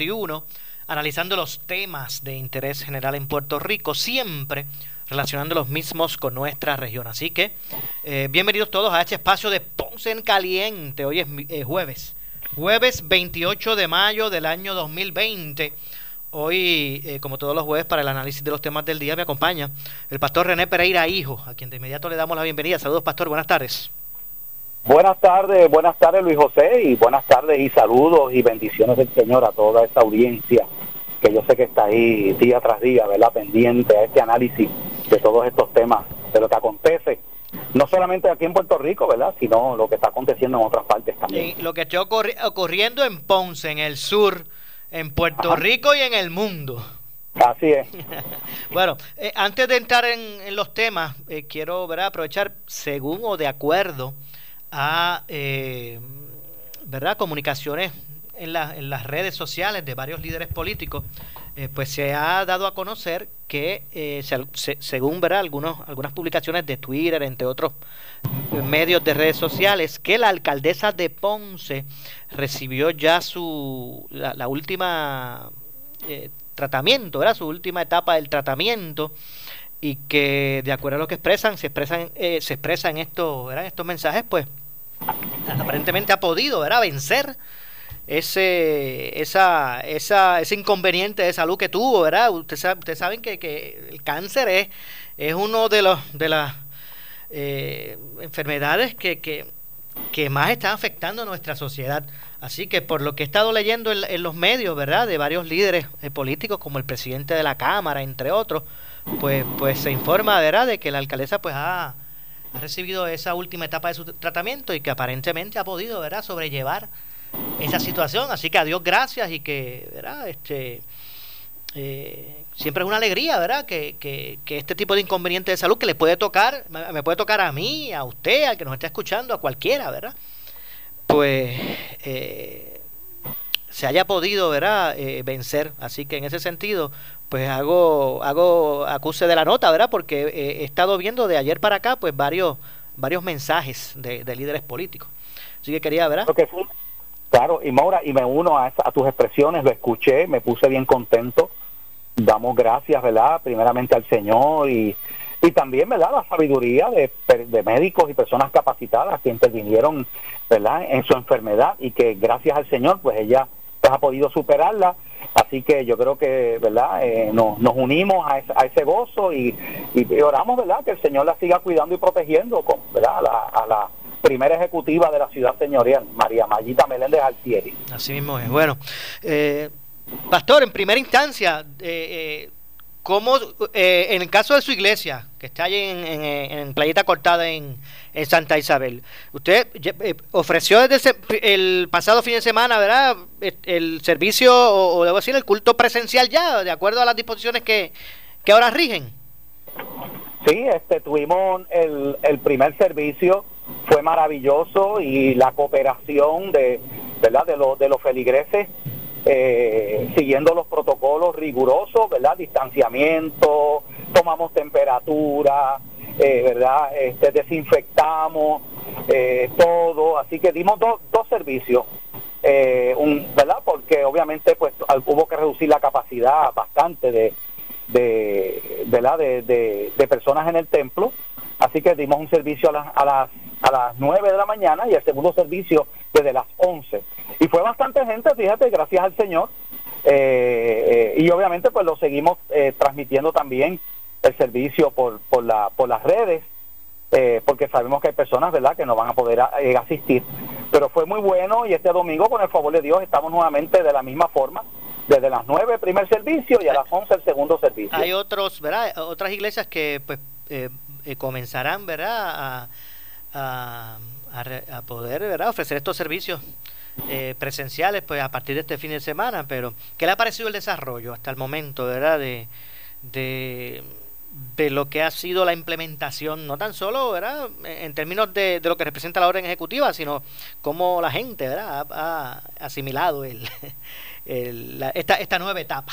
Noti1, analizando los temas de interés general en Puerto Rico, siempre relacionando los mismos con nuestra región. Así que eh, bienvenidos todos a este espacio de Ponce en Caliente. Hoy es eh, jueves, jueves 28 de mayo del año 2020. Hoy, eh, como todos los jueves, para el análisis de los temas del día, me acompaña el pastor René Pereira Hijo, a quien de inmediato le damos la bienvenida. Saludos, pastor, buenas tardes. Buenas tardes, buenas tardes Luis José y buenas tardes y saludos y bendiciones del Señor a toda esta audiencia que yo sé que está ahí día tras día, ¿verdad? Pendiente a este análisis de todos estos temas, de lo que acontece, no solamente aquí en Puerto Rico, ¿verdad? Sino lo que está aconteciendo en otras partes también. lo que está ocurriendo en Ponce, en el sur, en Puerto Rico y en el mundo. Así es. bueno, eh, antes de entrar en, los temas, eh, quiero ¿verdad? aprovechar, según o de acuerdo a eh, ¿verdad? comunicaciones en, en, las redes sociales de varios líderes políticos, pues se ha dado a conocer que, según ¿verdad? Algunos, algunas publicaciones de Twitter, entre otros medios de redes sociales, que la alcaldesa de Ponce recibió ya su la, última eh, tratamiento. Su última etapa del tratamiento y que de acuerdo a lo que expresan, se expresan, eh, se expresan estos, ¿verdad? estos mensajes, pues aparentemente ha podido, ¿verdad? vencer ese, esa, esa, ese inconveniente de salud que tuvo, ¿verdad? Ustedes, saben que, que, el cáncer es, es uno de los de las eh, enfermedades que, que, que más están afectando a nuestra sociedad. Así que por lo que he estado leyendo en, los medios, ¿verdad? De varios líderes eh, políticos, como el presidente de la Cámara, entre otros, pues, pues se informa, ¿verdad? De que la alcaldesa pues ha, recibido esa última etapa de su tratamiento y que aparentemente ha podido, ¿verdad? Sobrellevar esa situación. Así que a Dios gracias y que, ¿verdad? Este, eh, siempre es una alegría, ¿verdad? Que, que, que, este tipo de inconveniente de salud que le puede tocar, me puede tocar a mí, a usted, al que nos esté escuchando, a cualquiera, ¿verdad? pues eh, se haya podido ¿verdad? Eh, vencer. Así que en ese sentido, pues hago, hago acuse de la nota, ¿verdad? Porque he estado viendo de ayer para acá, pues varios, varios mensajes de, líderes políticos. Así que quería, ¿verdad? claro, y Maura, y me uno a, a tus expresiones, lo escuché, me puse bien contento. Damos gracias, ¿verdad? Primeramente al Señor y y también verdad la sabiduría de, médicos y personas capacitadas que intervinieron verdad en su enfermedad y que gracias al Señor pues ella ha podido superarla. Así que yo creo que verdad eh, nos, unimos a, ese gozo y, oramos verdad que el Señor la siga cuidando y protegiendo con verdad a la, primera ejecutiva de la ciudad señorial María Mayita Meléndez Altieri. Así mismo es. Bueno eh, pastor en primera instancia eh, eh ¿Cómo, en el caso de su iglesia, que está allí en, Playita Cortada en, Santa Isabel, usted eh, ofreció desde el pasado fin de semana, ¿verdad? El, servicio, o, debo decir, el culto presencial ya, de acuerdo a las disposiciones que, que ahora rigen. Sí, este, tuvimos el, el primer servicio, fue maravilloso y la cooperación de, ¿verdad? de, los de los feligreses eh, siguiendo los protocolos rigurosos, ¿verdad? Distanciamiento, tomamos temperatura, eh, ¿verdad? Este, desinfectamos eh, todo, así que dimos dos servicios, eh, un, ¿verdad? Porque obviamente pues hubo que reducir la capacidad bastante de, de, ¿verdad? De, de, personas en el templo, así que dimos un servicio a las, a las a las 9 de la mañana y el segundo servicio desde las 11. Y fue bastante gente, fíjate, gracias al Señor. Eh, eh, y obviamente pues lo seguimos eh, transmitiendo también el servicio por, por, la, por las redes, porque sabemos que hay personas, ¿verdad?, que no van a poder asistir. Pero fue muy bueno y este domingo, con el favor de Dios, estamos nuevamente de la misma forma desde las 9 el primer servicio y a las 11 el segundo servicio. Hay otros, ¿verdad? Otras iglesias que pues comenzarán, ¿verdad? A, a, a, poder ¿verdad? ofrecer estos servicios eh, presenciales pues a partir de este fin de semana pero ¿qué le ha parecido el desarrollo hasta el momento verdad de, de lo que ha sido la implementación no tan solo verdad en términos de, de lo que representa la orden ejecutiva sino cómo la gente verdad ha, asimilado el, esta, esta nueva etapa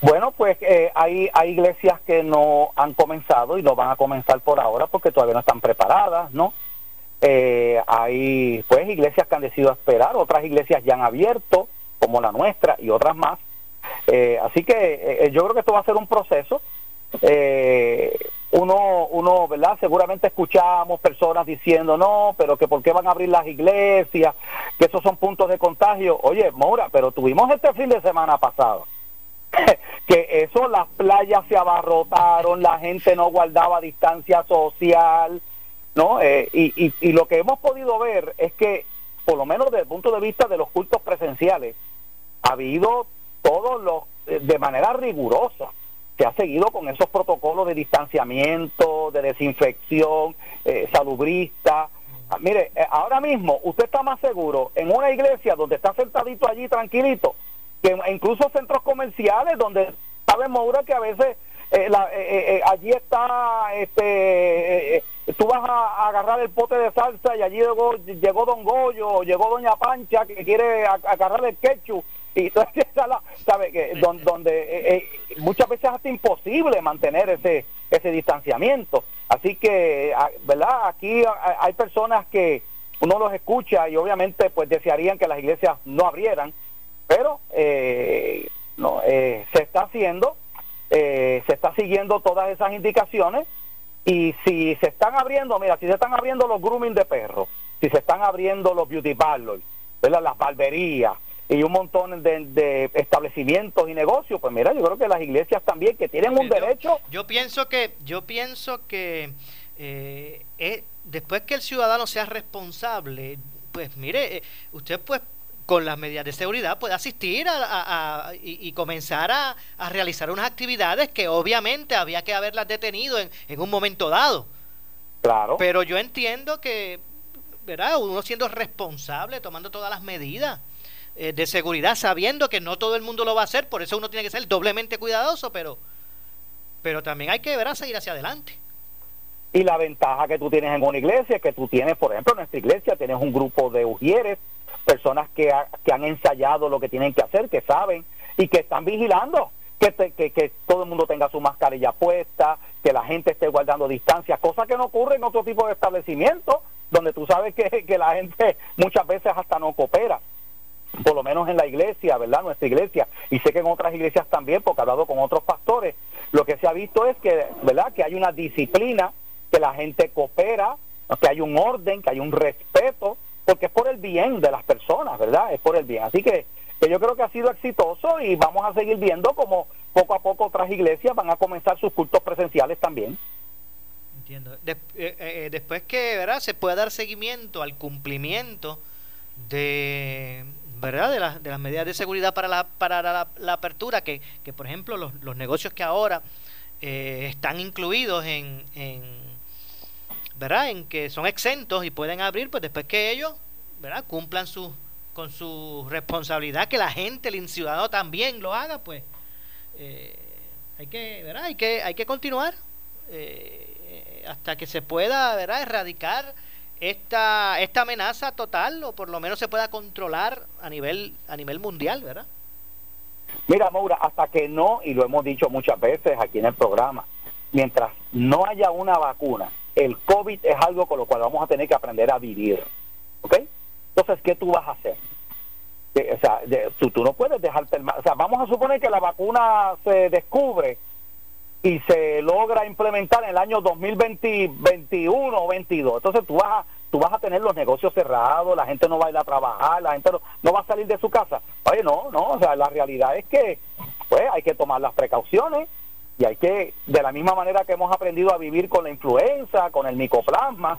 bueno, pues eh, hay, hay iglesias que no han comenzado y no van a comenzar por ahora porque todavía no están preparadas, ¿no? Eh, hay pues iglesias que han decidido esperar, otras iglesias ya han abierto, como la nuestra y otras más. Eh, así que yo creo que esto va a ser un proceso. uno, uno, ¿verdad? Seguramente escuchamos personas diciendo, no, pero que por qué van a abrir las iglesias, que esos son puntos de contagio. Oye, Mora, pero tuvimos este fin de semana pasado que eso, las playas se abarrotaron, la gente no guardaba distancia social, ¿no? Eh, y, y, lo que hemos podido ver es que, por lo menos desde el punto de vista de los cultos presenciales, ha habido todos los, eh, de manera rigurosa, se ha seguido con esos protocolos de distanciamiento, de desinfección, eh, salubrista. Ah, mire, ahora mismo usted está más seguro en una iglesia donde está sentadito allí tranquilito que incluso centros comerciales donde sabemos ahora que a veces eh, eh, eh, allí está este tú vas a, agarrar el pote de salsa y allí llegó llegó don Goyo llegó doña Pancha que quiere agarrar el ketchup y sabe que donde, muchas veces es hasta imposible mantener ese ese distanciamiento. Así que ah, verdad aquí hay personas que uno los escucha y obviamente pues desearían que las iglesias no abrieran pero eh, no, eh, se está haciendo, eh, se está siguiendo todas esas indicaciones y si se están abriendo, mira, si se están abriendo los grooming de perros, si se están abriendo los beauty parlors, las barberías y un montón de, establecimientos y negocios, pues mira, yo creo que las iglesias también que tienen un derecho. Yo pienso que, yo pienso que después que el ciudadano sea responsable, pues mire, usted pues con las medidas de seguridad puede asistir a, y, comenzar a, realizar unas actividades que obviamente había que haberlas detenido en, un momento dado. Claro. Pero yo entiendo que, ¿verdad? Uno siendo responsable, tomando todas las medidas eh, de seguridad, sabiendo que no todo el mundo lo va a hacer, por eso uno tiene que ser doblemente cuidadoso, pero, pero también hay que, ¿verdad? Seguir hacia adelante. Y la ventaja que tú tienes en una iglesia es que tú tienes, por ejemplo, en nuestra iglesia tienes un grupo de ujieres personas que, que han ensayado lo que tienen que hacer, que saben y que están vigilando. Que, que, que, todo el mundo tenga su mascarilla puesta, que la gente esté guardando distancia, cosa que no ocurre en otro tipo de establecimientos, donde tú sabes que, que la gente muchas veces hasta no coopera por lo menos en la iglesia, ¿verdad? Nuestra iglesia, y sé que en otras iglesias también, porque he hablado con otros pastores, lo que se ha visto es que, ¿verdad? Que hay una disciplina, que la gente coopera, que hay un orden, que hay un respeto, porque es por el bien de las personas, ¿verdad? Es por el bien. Así que, yo creo que ha sido exitoso y vamos a seguir viendo como poco a poco otras iglesias van a comenzar sus cultos presenciales también. Entiendo. Eh, eh, después que, ¿verdad? Se pueda dar seguimiento al cumplimiento de ¿verdad? De, las de las medidas de seguridad para la, para la, apertura, que, que, por ejemplo los, los negocios que ahora eh, están incluidos en, en ¿verdad? En que son exentos y pueden abrir, pues después que ellos, ¿verdad? Cumplan su, con su responsabilidad, que la gente, el ciudadano también lo haga, pues eh, hay que, ¿verdad? Hay que, hay que continuar eh, hasta que se pueda, ¿verdad? Erradicar esta, esta amenaza total o por lo menos se pueda controlar a nivel, a nivel mundial, ¿verdad? Mira, Maura, hasta que no, y lo hemos dicho muchas veces aquí en el programa, mientras no haya una vacuna, el COVID es algo con lo cual vamos a tener que aprender a vivir. ¿Ok? Entonces, ¿qué tú vas a hacer? O sea, tú, tú, no puedes dejarte el... O sea, vamos a suponer que la vacuna se descubre y se logra implementar en el año 2021 o 22. Entonces tú vas a, tú vas a tener los negocios cerrados, la gente no va a ir a trabajar, la gente no, no va a salir de su casa. Oye, no, no, o sea, la realidad es que pues hay que tomar las precauciones y hay que, de la misma manera que hemos aprendido a vivir con la influenza, con el micoplasma,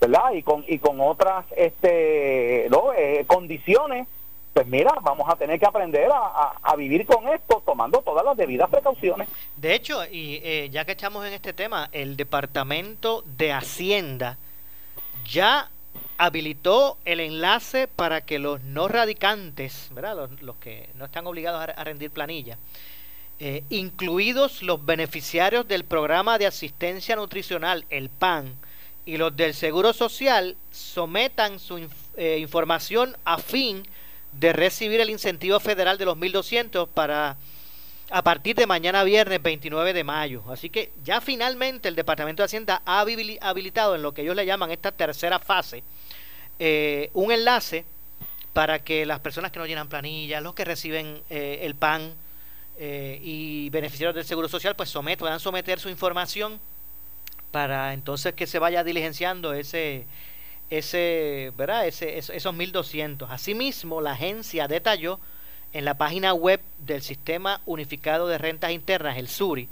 ¿verdad? Y con, y con otras este, ¿no? Eh, condiciones, pues mira, vamos a tener que aprender a, vivir con esto tomando todas las debidas precauciones. De hecho, y eh, ya que estamos en este tema, el Departamento de Hacienda ya habilitó el enlace para que los no radicantes, ¿verdad? Los, que no están obligados a rendir planilla, eh, incluidos los beneficiarios del programa de asistencia nutricional, el PAN, y los del Seguro Social, sometan su eh, información a fin de recibir el incentivo federal de los 1.200 para a partir de mañana viernes 29 de mayo. Así que ya finalmente el Departamento de Hacienda ha habilitado en lo que ellos le llaman esta tercera fase eh, un enlace para que las personas que no llenan planillas, los que reciben eh, el PAN eh, y beneficiarios del Seguro Social, pues somet, puedan someter su información para entonces que se vaya diligenciando ese, ese, ¿verdad? Ese, esos 1.200. Asimismo, la agencia detalló en la página web del Sistema Unificado de Rentas Internas, el SURI,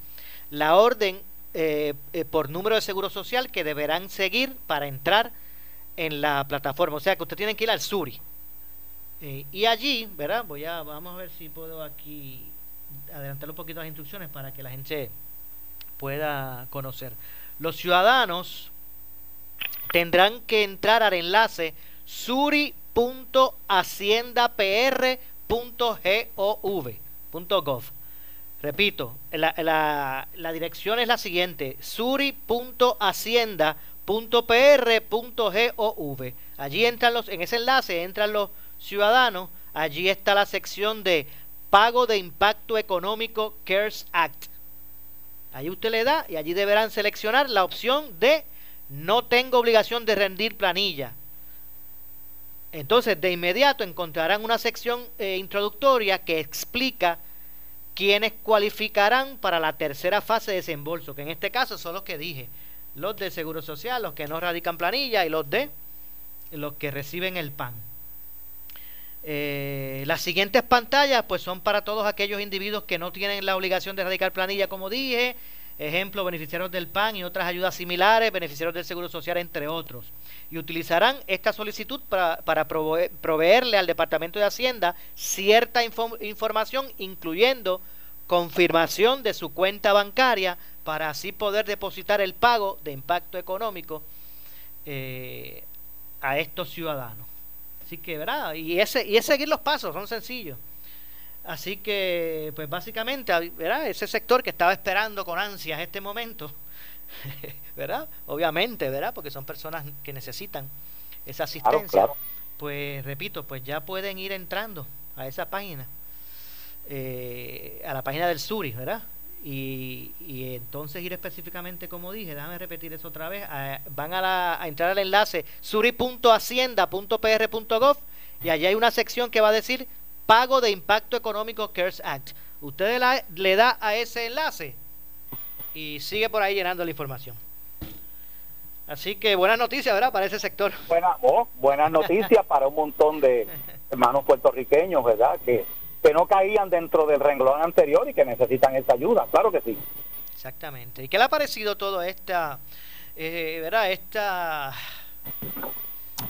la orden eh, eh, por número de seguro social que deberán seguir para entrar en la plataforma. O sea que usted tiene que ir al SURI. Eh, y allí, ¿verdad? Voy a, vamos a ver si puedo aquí adelantar un poquito las instrucciones para que la gente pueda conocer. Los ciudadanos tendrán que entrar al enlace suri.haciendapr.gov. Repito, la, la, la, dirección es la siguiente, suri.hacienda.pr.gov. Allí entran los, en ese enlace entran los ciudadanos, allí está la sección de pago de impacto económico CARES Act. Allí usted le da y allí deberán seleccionar la opción de no tengo obligación de rendir planilla. Entonces, de inmediato encontrarán una sección eh, introductoria que explica quienes cualificarán para la tercera fase de desembolso, que en este caso son los que dije, los de Seguro Social, los que no radican planilla y los de los que reciben el PAN. Eh, las siguientes pantallas pues son para todos aquellos individuos que no tienen la obligación de radicar planilla, como dije, ejemplo, beneficiarios del PAN y otras ayudas similares, beneficiarios del Seguro Social, entre otros. Y utilizarán esta solicitud para, para proveerle al Departamento de Hacienda cierta información, incluyendo confirmación de su cuenta bancaria, para así poder depositar el pago de impacto económico eh, a estos ciudadanos. Así que, ¿verdad? Y, ese, y es seguir los pasos, son sencillos. Así que, pues básicamente, ¿verdad? Ese sector que estaba esperando con ansias este momento, ¿verdad? Obviamente, ¿verdad? Porque son personas que necesitan esa asistencia. Pues repito, pues ya pueden ir entrando a esa página, eh, a la página del Suri, ¿verdad? Y, y, entonces ir específicamente, como dije, déjame repetir eso otra vez, van a, la, a entrar al enlace suri.hacienda.pr.gov y allá hay una sección que va a decir pago de impacto económico CARES Act. Usted le da a ese enlace y sigue por ahí llenando la información. Así que buenas noticias, ¿verdad? Para ese sector. Buena, oh, buenas noticias para un montón de hermanos puertorriqueños, ¿verdad? Que, que no caían dentro del renglón anterior y que necesitan esa ayuda, claro que sí. Exactamente. ¿Y qué le ha parecido todo esta, eh, ¿verdad? Esta,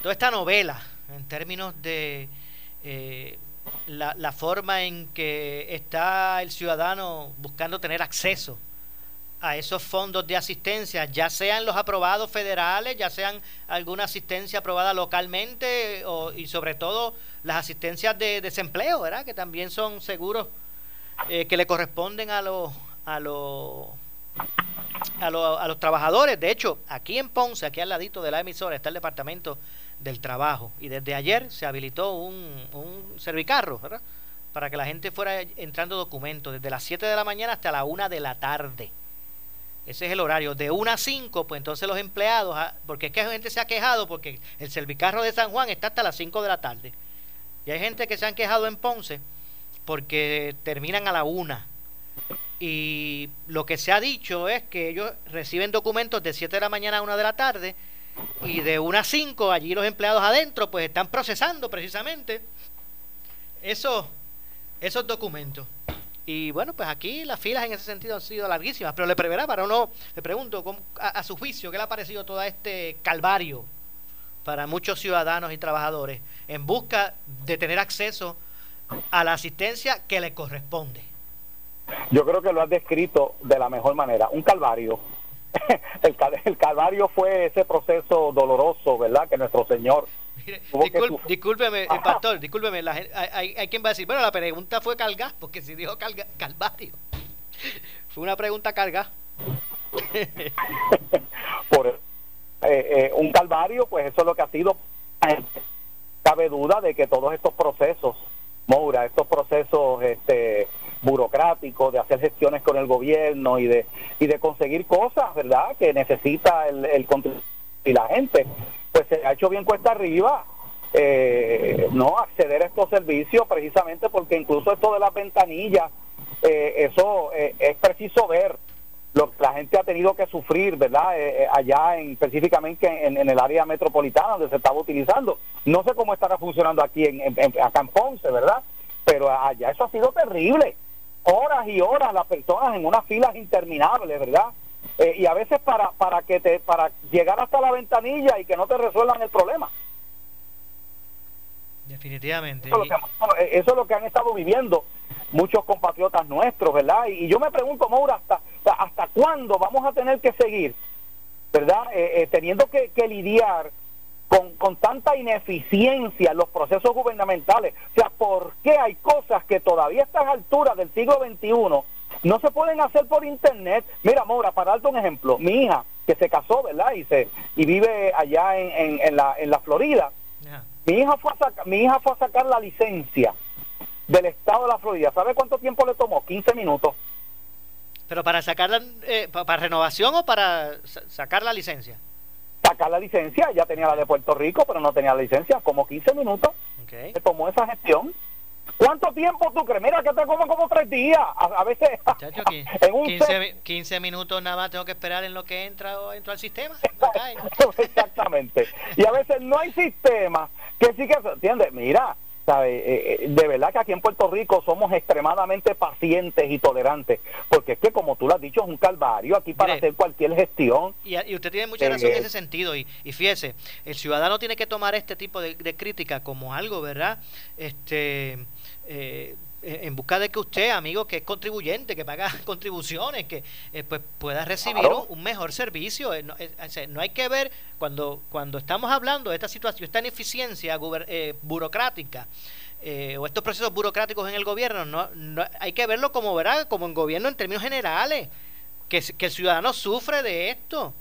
toda esta novela en términos de... Eh, la, la, forma en que está el ciudadano buscando tener acceso a esos fondos de asistencia, ya sean los aprobados federales, ya sean alguna asistencia aprobada localmente o, y sobre todo las asistencias de desempleo, ¿verdad? Que también son seguros eh, que le corresponden a los a los a, a los trabajadores. De hecho, aquí en Ponce, aquí al ladito de la emisora, está el departamento del trabajo. Y desde ayer se habilitó un, un servicarro. Para que la gente fuera entrando documentos desde las 7 de la mañana hasta la 1 de la tarde. Ese es el horario. De 1 a 5, pues entonces los empleados, ah, porque es que gente se ha quejado porque el servicarro de San Juan está hasta las 5 de la tarde. Y hay gente que se han quejado en Ponce porque terminan a la 1. Y lo que se ha dicho es que ellos reciben documentos de 7 de la mañana a 1 de la tarde y de 1 a 5 allí los empleados adentro pues están procesando precisamente esos, esos documentos. Y bueno, pues aquí las filas en ese sentido han sido larguísimas, pero le preverá para uno, le pregunto a, su juicio, ¿qué le ha parecido todo este calvario para muchos ciudadanos y trabajadores en busca de tener acceso a la asistencia que le corresponde? Yo creo que lo has descrito de la mejor manera, un calvario el, el calvario fue ese proceso doloroso, ¿verdad? Que nuestro Señor. discúlpeme, el pastor, discúlpeme. hay, hay, quien va a decir, bueno, la pregunta fue cargar, porque si dijo calvario, fue una pregunta cargada. Por eh, eh, un calvario, pues eso es lo que ha sido. Cabe duda de que todos estos procesos, Moura, estos procesos, este burocrático, de hacer gestiones con el gobierno y de, y de conseguir cosas, ¿verdad?, que necesita el, el y la gente, pues se ha hecho bien cuesta arriba eh, no acceder a estos servicios precisamente porque incluso esto de las ventanillas, eh, eso eh, es preciso ver lo que la gente ha tenido que sufrir, ¿verdad? allá en, específicamente en, el área metropolitana donde se estaba utilizando. No sé cómo estará funcionando aquí en, acá en Ponce, ¿verdad? Pero allá eso ha sido terrible. Horas y horas las personas en unas filas interminables, ¿verdad? y a veces para para que te para llegar hasta la ventanilla y que no te resuelvan el problema. Definitivamente. Eso es, lo que, han estado viviendo muchos compatriotas nuestros, ¿verdad? Y, yo me pregunto, Maura, ¿hasta, hasta cuándo vamos a tener que seguir, ¿verdad? Eh, eh, teniendo que, lidiar con, con, tanta ineficiencia en los procesos gubernamentales. O sea, ¿por qué hay cosas que todavía a estas alturas del siglo XXI no se pueden hacer por internet? Mira, Maura, para darte un ejemplo, mi hija, que se casó, ¿verdad? Y, se, y vive allá en, en, la, en la Florida, mi hija, fue a sacar, mi hija fue a sacar la licencia del estado de la Florida. ¿Sabe cuánto tiempo le tomó? 15 minutos. ¿Pero para sacarla, eh, para renovación o para sacar la licencia? Sacar la licencia, ya tenía la de Puerto Rico, pero no tenía la licencia, como 15 minutos. Okay. Se tomó esa gestión. ¿Cuánto tiempo tú crees? Mira que te como como tres días. A, veces. en 15, minutos nada más tengo que esperar en lo que entra o entro al sistema. Exactamente. Y a veces no hay sistema que sí que. ¿Entiendes? Mira, ¿sabe? Eh, eh, de verdad que aquí en Puerto Rico somos extremadamente pacientes y tolerantes. Porque es que, como tú lo has dicho, es un calvario aquí para hacer cualquier gestión. Y, usted tiene mucha razón en eh, ese sentido. Y, y, fíjese, el ciudadano tiene que tomar este tipo de, de crítica como algo, ¿verdad? Este eh, en busca de que usted, amigo, que es contribuyente, que paga contribuciones, que eh, pues pueda recibir un, mejor servicio. Eh, no, hay que ver cuando cuando estamos hablando de esta situación, esta ineficiencia burocrática o estos procesos burocráticos en el gobierno, no, hay que verlo como verá, como en gobierno en términos generales, que, que el ciudadano sufre de esto.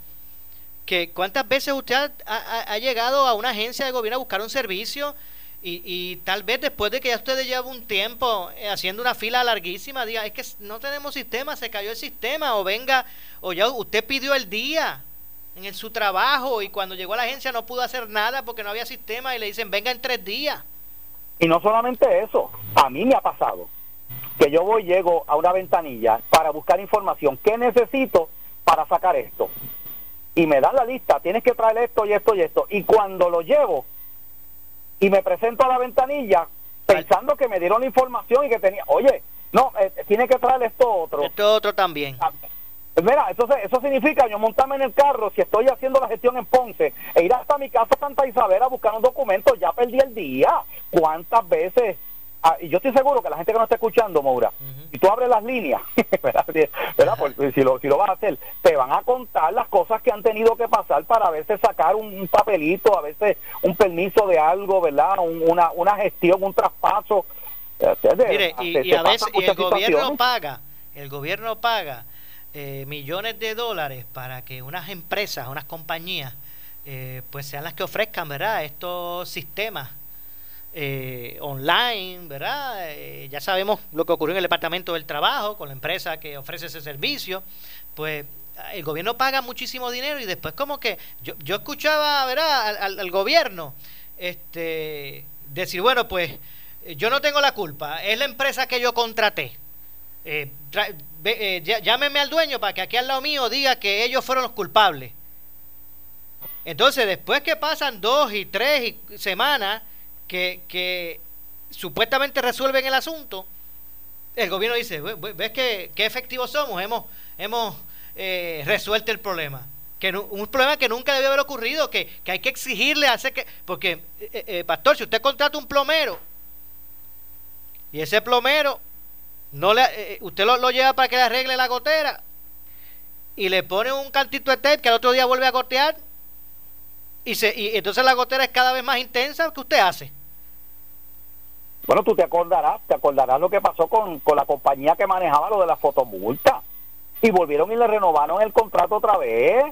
Que cuántas veces usted ha llegado a una agencia de gobierno a buscar un servicio y, y, tal vez después de que ya ustedes llevan un tiempo eh, haciendo una fila larguísima, diga, es que no tenemos sistema, se cayó el sistema, o venga, o ya usted pidió el día en su trabajo y cuando llegó a la agencia no pudo hacer nada porque no había sistema y le dicen, venga en tres días. Y no solamente eso, a mí me ha pasado que yo voy, llego a una ventanilla para buscar información, ¿qué necesito para sacar esto? Y me dan la lista, tienes que traer esto y esto y esto. Y cuando lo llevo, y me presento a la ventanilla pensando que me dieron la información y que tenía, oye, no, eh, tiene que traer esto otro. Esto otro también. Ah, mira, entonces eso significa yo montarme en el carro, si estoy haciendo la gestión en Ponce, e ir hasta mi casa Santa Isabel a buscar un documento, ya perdí el día. ¿Cuántas veces Ah, y yo estoy seguro que la gente que nos está escuchando, Moura, si tú abres las líneas, ¿verdad? si, lo, si lo vas a hacer, te van a contar las cosas que han tenido que pasar para a veces sacar un, papelito, a veces un permiso de algo, ¿verdad? una, una gestión, un traspaso. Mire, y, a veces el gobierno paga, el gobierno paga eh, millones de dólares para que unas empresas, unas compañías, eh, pues sean las que ofrezcan, ¿verdad? Estos sistemas eh, online, ¿verdad? Eh, ya sabemos lo que ocurrió en el Departamento del Trabajo con la empresa que ofrece ese servicio, pues el gobierno paga muchísimo dinero y después como que yo, yo escuchaba, ¿verdad? Al, gobierno este, decir, bueno, pues yo no tengo la culpa, es la empresa que yo contraté. Eh, llámeme al dueño para que aquí al lado mío diga que ellos fueron los culpables. Entonces, después que pasan dos y tres semanas, que, supuestamente resuelven el asunto, el gobierno dice, ¿ves qué, efectivos somos? Hemos, hemos eh, resuelto el problema. Que un problema que nunca debió haber ocurrido, que, hay que exigirle hacer que... Porque, eh, eh, pastor, si usted contrata un plomero y ese plomero no le, usted lo, lo, lleva para que le arregle la gotera y le pone un cantito de tape que al otro día vuelve a gotear y, se, y entonces la gotera es cada vez más intensa, ¿qué usted hace? Bueno, tú te acordarás, te acordarás lo que pasó con, con la compañía que manejaba lo de la fotomulta. Y volvieron y le renovaron el contrato otra vez.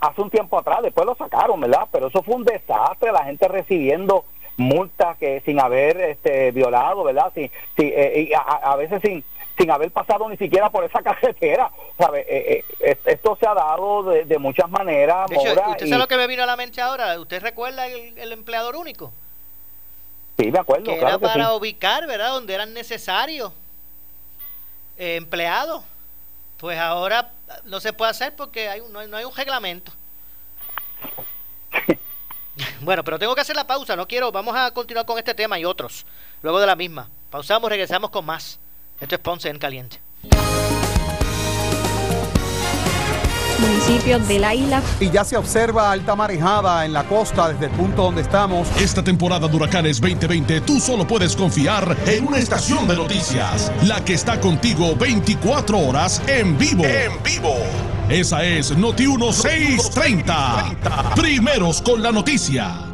hace un tiempo atrás, después lo sacaron, ¿verdad? Pero eso fue un desastre, la gente recibiendo multas que sin haber este, violado, ¿verdad? Sí, sí, eh, a, veces sin sin haber pasado ni siquiera por esa carretera. ¿sabe? Eh, eh, esto se ha dado de, muchas maneras. ¿Usted sabe lo que me vino a la mente ahora? ¿Usted recuerda el empleador único? Sí, acuerdo. Que era para ubicar, ¿verdad? Donde eran necesarios eh, empleados. Pues ahora no se puede hacer porque hay, no, no hay un reglamento. bueno, pero tengo que hacer la pausa. No quiero. Vamos a continuar con este tema y otros. Luego de la misma. Pausamos, regresamos con más. Esto es Ponce en Caliente. Municipios de la isla. Y ya se observa alta marejada en la costa desde el punto donde estamos. Esta temporada de huracanes 2020 tú solo puedes confiar en una estación de noticias, la que está contigo 24 horas en vivo. En vivo. Esa es Noti 1630. Primeros con la noticia.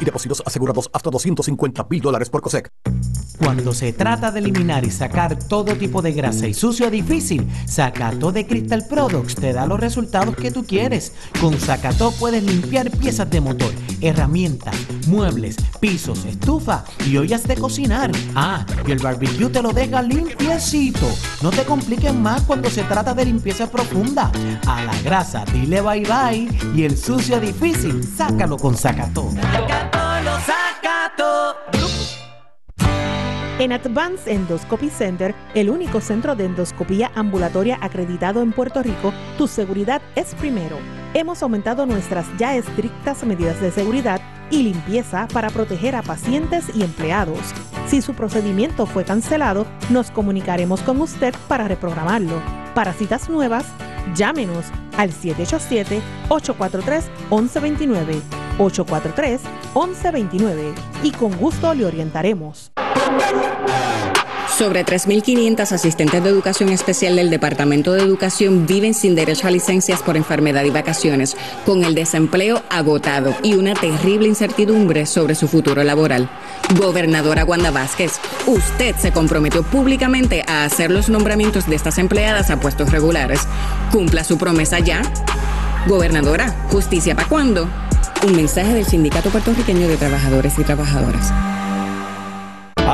y depósitos asegurados hasta 250 mil dólares por COSEC. Cuando se trata de eliminar y sacar todo tipo de grasa y sucio difícil, Sacato de Crystal Products te da los resultados que tú quieres. Con Sacato puedes limpiar piezas de motor, herramientas, muebles, pisos, estufa y ollas de cocinar. Ah, y el barbecue te lo deja limpiecito. No te compliques más cuando se trata de limpieza profunda. A la grasa dile bye bye y el sucio difícil, sácalo con Sacato. En Advanced Endoscopy Center, el único centro de endoscopía ambulatoria acreditado en Puerto Rico, tu seguridad es primero. Hemos aumentado nuestras ya estrictas medidas de seguridad y limpieza para proteger a pacientes y empleados. Si su procedimiento fue cancelado, nos comunicaremos con usted para reprogramarlo. Para citas nuevas, llámenos al 787-843-1129. 843-1129 y con gusto le orientaremos. Sobre 3.500 asistentes de educación especial del Departamento de Educación viven sin derecho a licencias por enfermedad y vacaciones, con el desempleo agotado y una terrible incertidumbre sobre su futuro laboral. Gobernadora Wanda Vázquez, usted se comprometió públicamente a hacer los nombramientos de estas empleadas a puestos regulares. Cumpla su promesa ya. Gobernadora, ¿justicia para cuándo? Un mensaje del Sindicato Puertorriqueño de Trabajadores y Trabajadoras.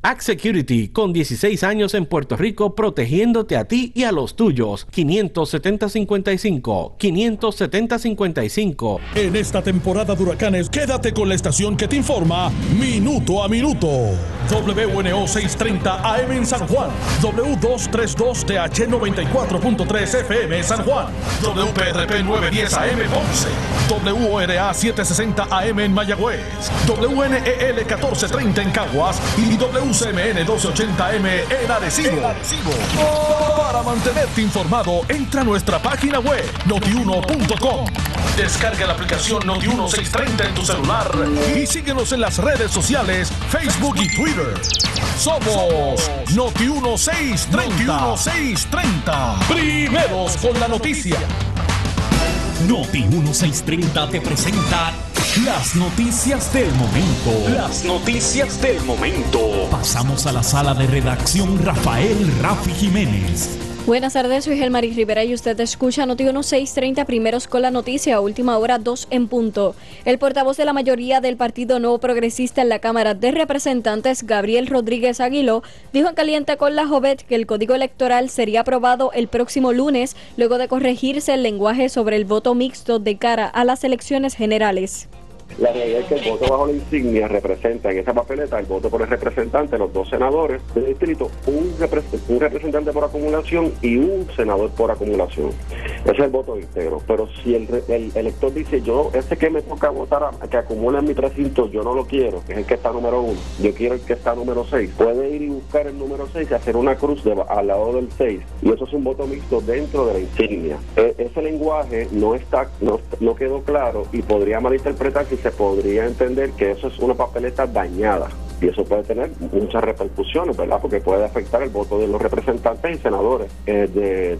Act Security, con 16 años en Puerto Rico, protegiéndote a ti y a los tuyos. 570-55. 570-55. En esta temporada de huracanes, quédate con la estación que te informa minuto a minuto. WNO 630 AM en San Juan. W232 TH 94.3 FM San Juan. WPRP 910 AM Ponce. WORA 760 AM en Mayagüez. WNEL 1430 en Caguas. Y WCMN 1280M en Arecibo. Para mantenerte informado, entra a nuestra página web notiuno.com. Descarga la aplicación Noti1630 en tu celular y síguenos en las redes sociales, Facebook y Twitter. Somos Noti1630. Noti1630. Primeros con la noticia. Noti 1630 te presenta las noticias del momento. Las noticias del momento. Pasamos a la sala de redacción Rafael Rafi Jiménez. Buenas tardes, soy Gelmaris Rivera y usted escucha Noti 1630 primeros con la noticia, última hora 2 en punto. El portavoz de la mayoría del Partido Nuevo Progresista en la Cámara de Representantes, Gabriel Rodríguez Aguiló, dijo en Caliente con la Jovet que el código electoral sería aprobado el próximo lunes, luego de corregirse el lenguaje sobre el voto mixto de cara a las elecciones generales. La realidad es que el voto bajo la insignia representa en esa papeleta el voto por el representante, los dos senadores del distrito, un, representante por acumulación y un senador por acumulación. Ese es el voto íntegro. Pero si el, elector dice, yo, ese que me toca votar, que acumula en mi precinto, yo no lo quiero, que es el que está número uno, yo quiero el que está número seis, puede ir y buscar el número seis y hacer una cruz al lado del seis. Y eso es un voto mixto dentro de la insignia. E, ese lenguaje no está, no, quedó claro y podría malinterpretar que se podría entender que eso es una papeleta dañada y eso puede tener muchas repercusiones, ¿verdad? Porque puede afectar el voto de los representantes y senadores eh,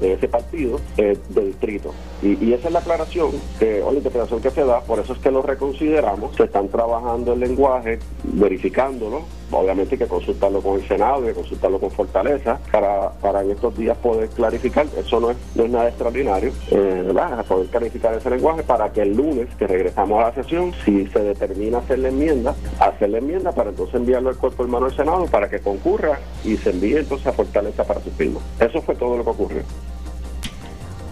de, ese partido eh, de distrito. Y, esa es la aclaración que, o la interpretación que se da, por eso es que lo reconsideramos, se están trabajando el lenguaje, verificándolo, obviamente hay que consultarlo con el Senado, hay que consultarlo con Fortaleza, para, para en estos días poder clarificar, eso no es, no es nada extraordinario, eh, ¿verdad? Poder clarificar ese lenguaje para que el lunes que regresamos a la sesión, si se determina hacer la enmienda, hacer la enmienda para entonces enviarlo al cuerpo hermano del Senado para que concurra y se envíe entonces a Fortaleza para su firma. Eso fue todo lo que ocurrió.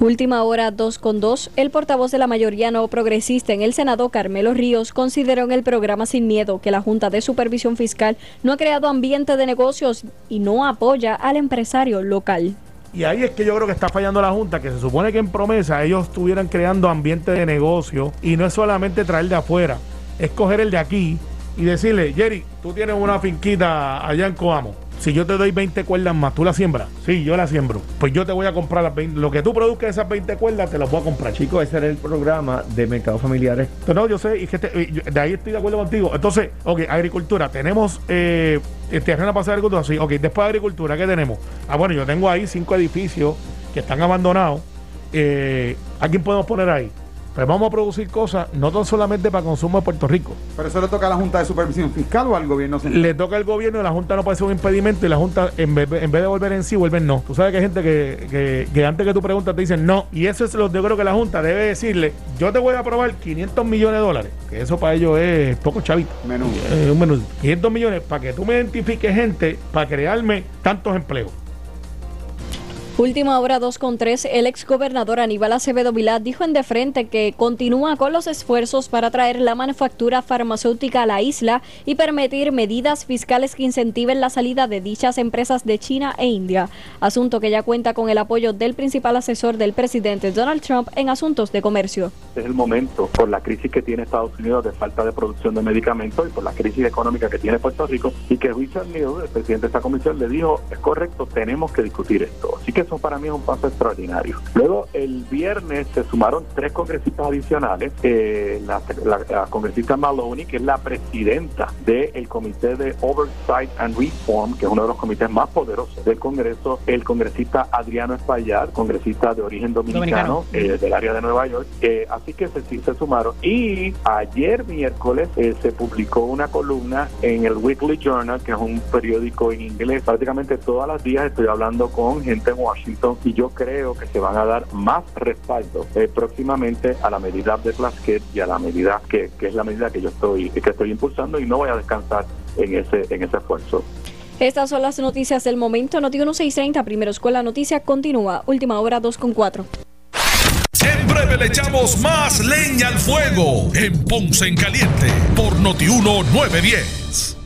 Última hora 2 con 2. El portavoz de la mayoría no progresista en el Senado, Carmelo Ríos, consideró en el programa Sin Miedo que la Junta de Supervisión Fiscal no ha creado ambiente de negocios y no apoya al empresario local. Y ahí es que yo creo que está fallando la Junta, que se supone que en promesa ellos estuvieran creando ambiente de negocio y no es solamente traer de afuera, es coger el de aquí y decirle, Jerry, tú tienes una finquita allá en Coamo. Si yo te doy 20 cuerdas más, ¿tú la siembras? Sí, yo la siembro. Pues yo te voy a comprar las 20. Lo que tú produzcas esas 20 cuerdas, te las voy a comprar. Chico, ese era el programa de mercados familiares. No, yo sé, y que de ahí estoy de acuerdo contigo. Entonces, ok, agricultura. Tenemos eh, terreno para hacer agricultura. Sí, ok, después de agricultura, ¿qué tenemos? Ah, bueno, yo tengo ahí cinco edificios que están abandonados. Eh, ¿A quién podemos poner ahí? Pues vamos a producir cosas no tan solamente para consumo de Puerto Rico. Pero eso le toca a la Junta de Supervisión Fiscal o al gobierno central. Le toca al gobierno y la Junta no puede ser un impedimento y la Junta en vez, de volver en sí, vuelve en no. Tú sabes que hay gente que, antes que tú preguntas te dicen no. Y eso es lo que yo creo que la Junta debe decirle, yo te voy a aprobar 500 millones de dólares, que eso para ellos es poco chavito. Menudo. un menudo. 500 millones para que tú me identifiques gente, para crearme tantos empleos. Última hora 2 con 3, el ex gobernador Aníbal Acevedo Vilá dijo en de frente que continúa con los esfuerzos para traer la manufactura farmacéutica a la isla y permitir medidas fiscales que incentiven la salida de dichas empresas de China e India, asunto que ya cuenta con el apoyo del principal asesor del presidente Donald Trump en asuntos de comercio. Es el momento, por la crisis que tiene Estados Unidos de falta de producción de medicamentos y por la crisis económica que tiene Puerto Rico, y que Richard Neal, el presidente de esta comisión, le dijo, es correcto, tenemos que discutir esto. Así que eso para mí es un paso extraordinario. Luego, el viernes se sumaron tres congresistas adicionales. Eh, la, congresista Maloney, que es la presidenta del Comité de Oversight and Reform, que es uno de los comités más poderosos del Congreso, el congresista Adriano Espaillat, congresista de origen dominicano, eh, del área de Nueva York. Eh, así que se, se sumaron. Y ayer miércoles se publicó una columna en el Weekly Journal, que es un periódico en inglés. Prácticamente todas las días estoy hablando con gente en Washington y yo creo que se van a dar más respaldo eh, próximamente a la medida de Plasquet y a la medida que, es la medida que yo estoy que estoy impulsando y no voy a descansar en ese en ese esfuerzo. Estas son las noticias del momento. Noti 1630, primero escuela noticia, continúa. Última hora 2 con 4. En breve le echamos más leña al fuego en Ponce en Caliente por Noti 910.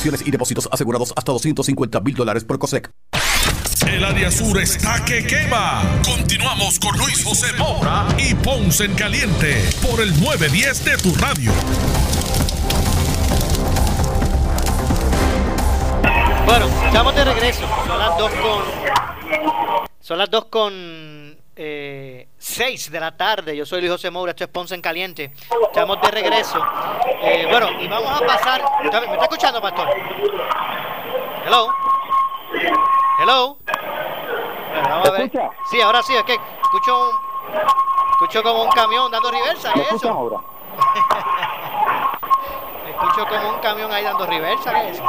Acciones y depósitos asegurados hasta 250 mil dólares por COSEC. El área sur está que quema. Continuamos con Luis José Moura y Ponce en Caliente por el 910 de tu radio. Bueno, estamos de regreso. Son las 2 con. Son las 2 con. Eh, 6 de la tarde. Yo soy Luis José Moura, esto es Ponce en Caliente. Estamos de regreso. Eh, bueno, y vamos a pasar. ¿Me está escuchando, Pastor? Hello. Hello. Bueno, vamos a ver. Sí, ahora sí, es que escucho un, escucho como un camión dando reversa. ¿Qué es eso? ahora? escucho como un camión ahí dando reversa. ¿Qué es eso?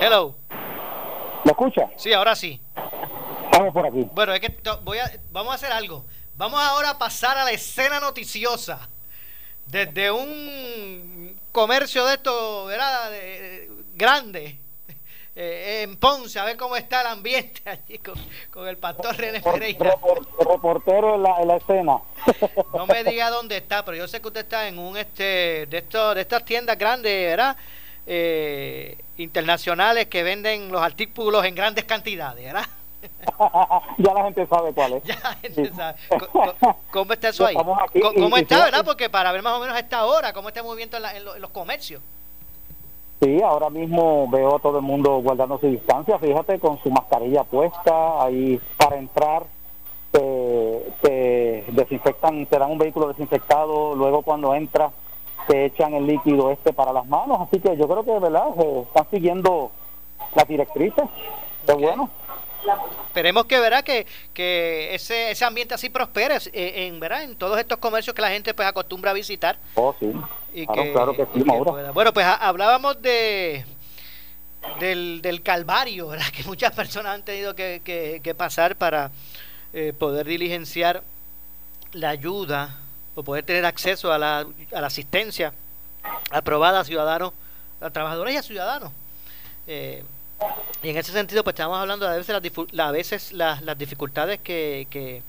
Hello. ¿Me escucha? Sí, ahora sí. Vamos por aquí. Bueno, es que voy a, vamos a hacer algo. Vamos ahora a pasar a la escena noticiosa. Desde un comercio de esto, ¿verdad? De- de- grande. eh, en Ponce, a ver cómo está el ambiente allí con, con el pastor René Pereira. Reportero en la, en la escena. No me diga dónde está, pero yo sé que usted está en un este de estos de estas tiendas grandes, ¿verdad? Eh, internacionales que venden los artículos en grandes cantidades, ¿verdad? Ya la gente sabe cuál es. Ya la gente sabe. ¿Cómo está eso ahí? Y- ¿Cómo y está, verdad? Porque para ver más o menos a esta hora, cómo está el movimiento en, la- en lo- en los comercios. Sí, ahora mismo veo a todo el mundo guardando su distancia, fíjate, con su mascarilla puesta, ahí para entrar te, te desinfectan, te dan un vehículo desinfectado, luego cuando entras te echan el líquido este para las manos, así que yo creo que, ¿verdad?, se están siguiendo las directrices, es bueno. Esperemos que verá que, que ese, ese ambiente así prospere eh, en verdad en todos estos comercios que la gente pues acostumbra a visitar Oh, sí. y Claro, que, claro que sí, que. Bueno, pues ha- hablábamos de del, del calvario, ¿verdad? Que muchas personas han tenido que, que- que pasar para eh, poder diligenciar la ayuda o poder tener acceso a la, a la asistencia aprobada a ciudadanos, a trabajadores y a ciudadanos. Eh, y en ese sentido, pues estamos hablando de a veces las, a veces las, las dificultades que, que,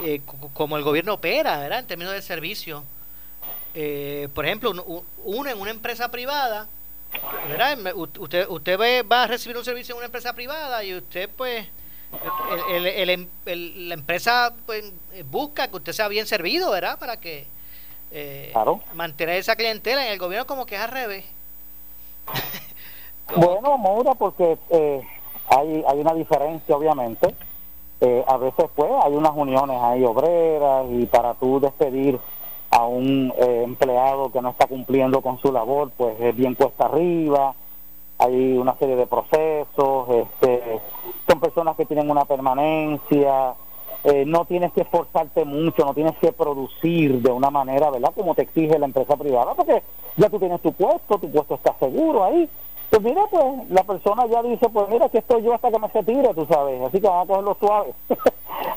que co- como el gobierno opera, ¿verdad? En términos de servicio. Eh, por ejemplo, uno, en una empresa privada, ¿verdad? Usted, usted ve- va a recibir un servicio en una empresa privada y usted, pues, el- el- el em- la empresa pues, busca que usted sea bien servido, ¿verdad? Para que eh, Claro. mantener esa clientela. En el gobierno como que es al revés. Bueno, Moura, porque eh, hay, hay una diferencia, obviamente. Eh, a veces, pues, hay unas uniones ahí obreras y para tú despedir a un eh, empleado que no está cumpliendo con su labor, pues es bien cuesta arriba. Hay una serie de procesos, este, son personas que tienen una permanencia. eh, no tienes que esforzarte mucho, no tienes que producir de una manera, ¿verdad? Como te exige la empresa privada, porque ya tú tienes tu puesto, tu puesto está seguro ahí. Pues mira, pues la persona ya dice, pues mira, aquí estoy yo hasta que me retire, tú sabes, así que vamos a cogerlo suave.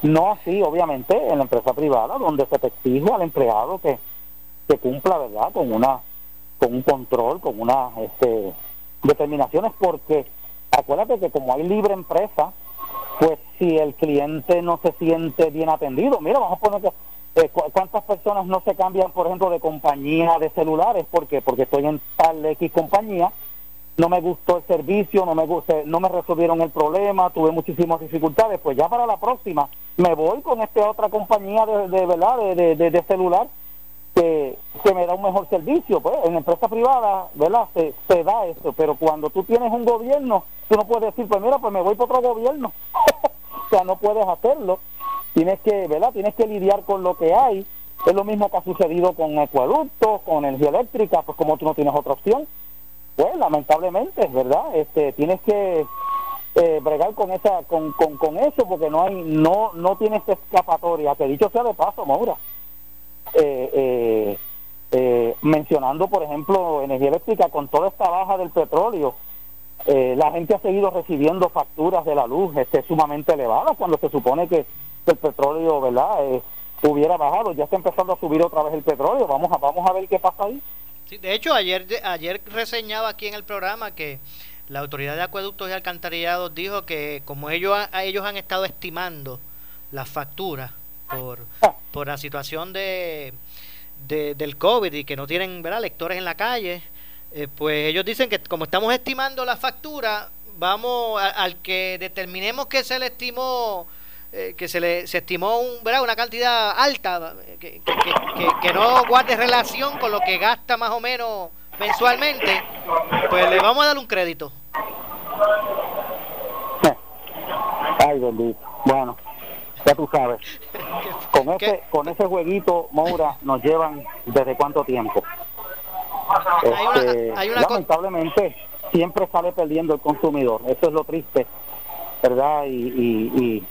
no así, obviamente, en la empresa privada, donde se te al empleado que, que cumpla, ¿verdad?, con una con un control, con unas este, determinaciones, porque acuérdate que como hay libre empresa, pues si el cliente no se siente bien atendido, mira, vamos a poner que eh, cu- cuántas personas no se cambian, por ejemplo, de compañía de celulares, porque porque estoy en tal X compañía no me gustó el servicio, no me gustó, no me resolvieron el problema, tuve muchísimas dificultades, pues ya para la próxima me voy con esta otra compañía de, de verdad de, de, celular que, que me da un mejor servicio, pues en empresa privada, ¿verdad? Se, se da eso, pero cuando tú tienes un gobierno, tú no puedes decir, pues mira, pues me voy para otro gobierno. o sea, no puedes hacerlo. Tienes que, ¿verdad? Tienes que lidiar con lo que hay. Es lo mismo que ha sucedido con acueductos, con energía eléctrica, pues como tú no tienes otra opción, pues lamentablemente, ¿verdad? Este, tienes que eh, bregar con esa, con, con, con eso, porque no hay, no, no tienes escapatoria. Que dicho sea de paso, Maura, eh, eh, eh, mencionando, por ejemplo, energía eléctrica, con toda esta baja del petróleo, eh, la gente ha seguido recibiendo facturas de la luz este, sumamente elevadas cuando se supone que el petróleo, ¿verdad?, eh, hubiera bajado. Ya está empezando a subir otra vez el petróleo. Vamos a, vamos a ver qué pasa ahí. Sí, de hecho, ayer, ayer reseñaba aquí en el programa que la Autoridad de Acueductos y Alcantarillados dijo que como ellos, ellos han estado estimando las facturas por, por la situación de, de, del COVID y que no tienen ¿verdad? lectores en la calle, eh, pues ellos dicen que como estamos estimando la factura, vamos a- al que determinemos que se le estimó eh, que se le se estimó un, ¿verdad? una cantidad alta eh, que, que, que, que no guarde relación con lo que gasta más o menos mensualmente, pues le vamos a dar un crédito. Ay, bendito. Bueno, ya tú sabes. Con ese, con ese jueguito, Moura, nos llevan desde cuánto tiempo. Este, hay una lamentablemente, siempre sale perdiendo el consumidor. Eso es lo triste, ¿verdad? Y, y, y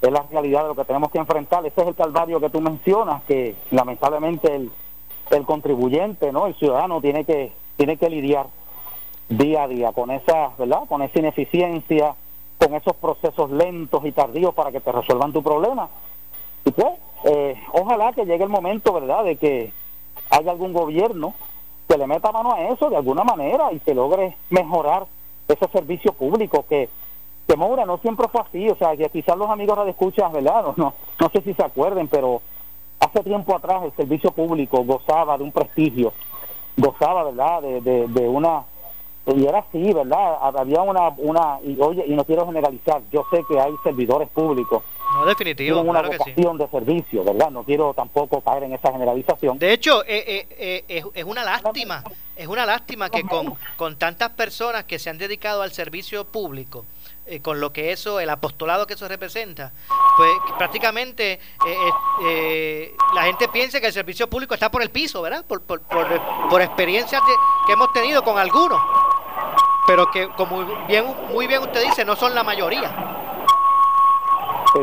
es la realidad de lo que tenemos que enfrentar. Ese es el calvario que tú mencionas, que lamentablemente el, contribuyente, ¿no? El ciudadano tiene que tiene que lidiar día a día con esa, ¿verdad? Con esa ineficiencia, con esos procesos lentos y tardíos para que te resuelvan tu problema. Y pues, eh, ojalá que llegue el momento, ¿verdad?, de que haya algún gobierno que le meta mano a eso de alguna manera y que logre mejorar ese servicio público que que Moura no siempre fue así, o sea, que quizás los amigos de escuchas, ¿verdad? No, no, no sé si se acuerden, pero hace tiempo atrás el servicio público gozaba de un prestigio, gozaba, ¿verdad?, de, de, de una y era así, ¿verdad? Había una, una y oye, y no quiero generalizar, yo sé que hay servidores públicos No, definitivo, tienen una claro que sí. vocación de servicio, ¿verdad? No quiero tampoco caer en esa generalización. De hecho, eh, eh, eh, es, es una lástima, es una lástima que con, con tantas personas que se han dedicado al servicio público, eh, con lo que eso, el apostolado que eso representa, pues prácticamente eh, eh, la gente piensa que el servicio público está por el piso, ¿verdad? Por, por, por, por experiencias que hemos tenido con algunos, pero que como bien, muy bien usted dice, no son la mayoría. Sí.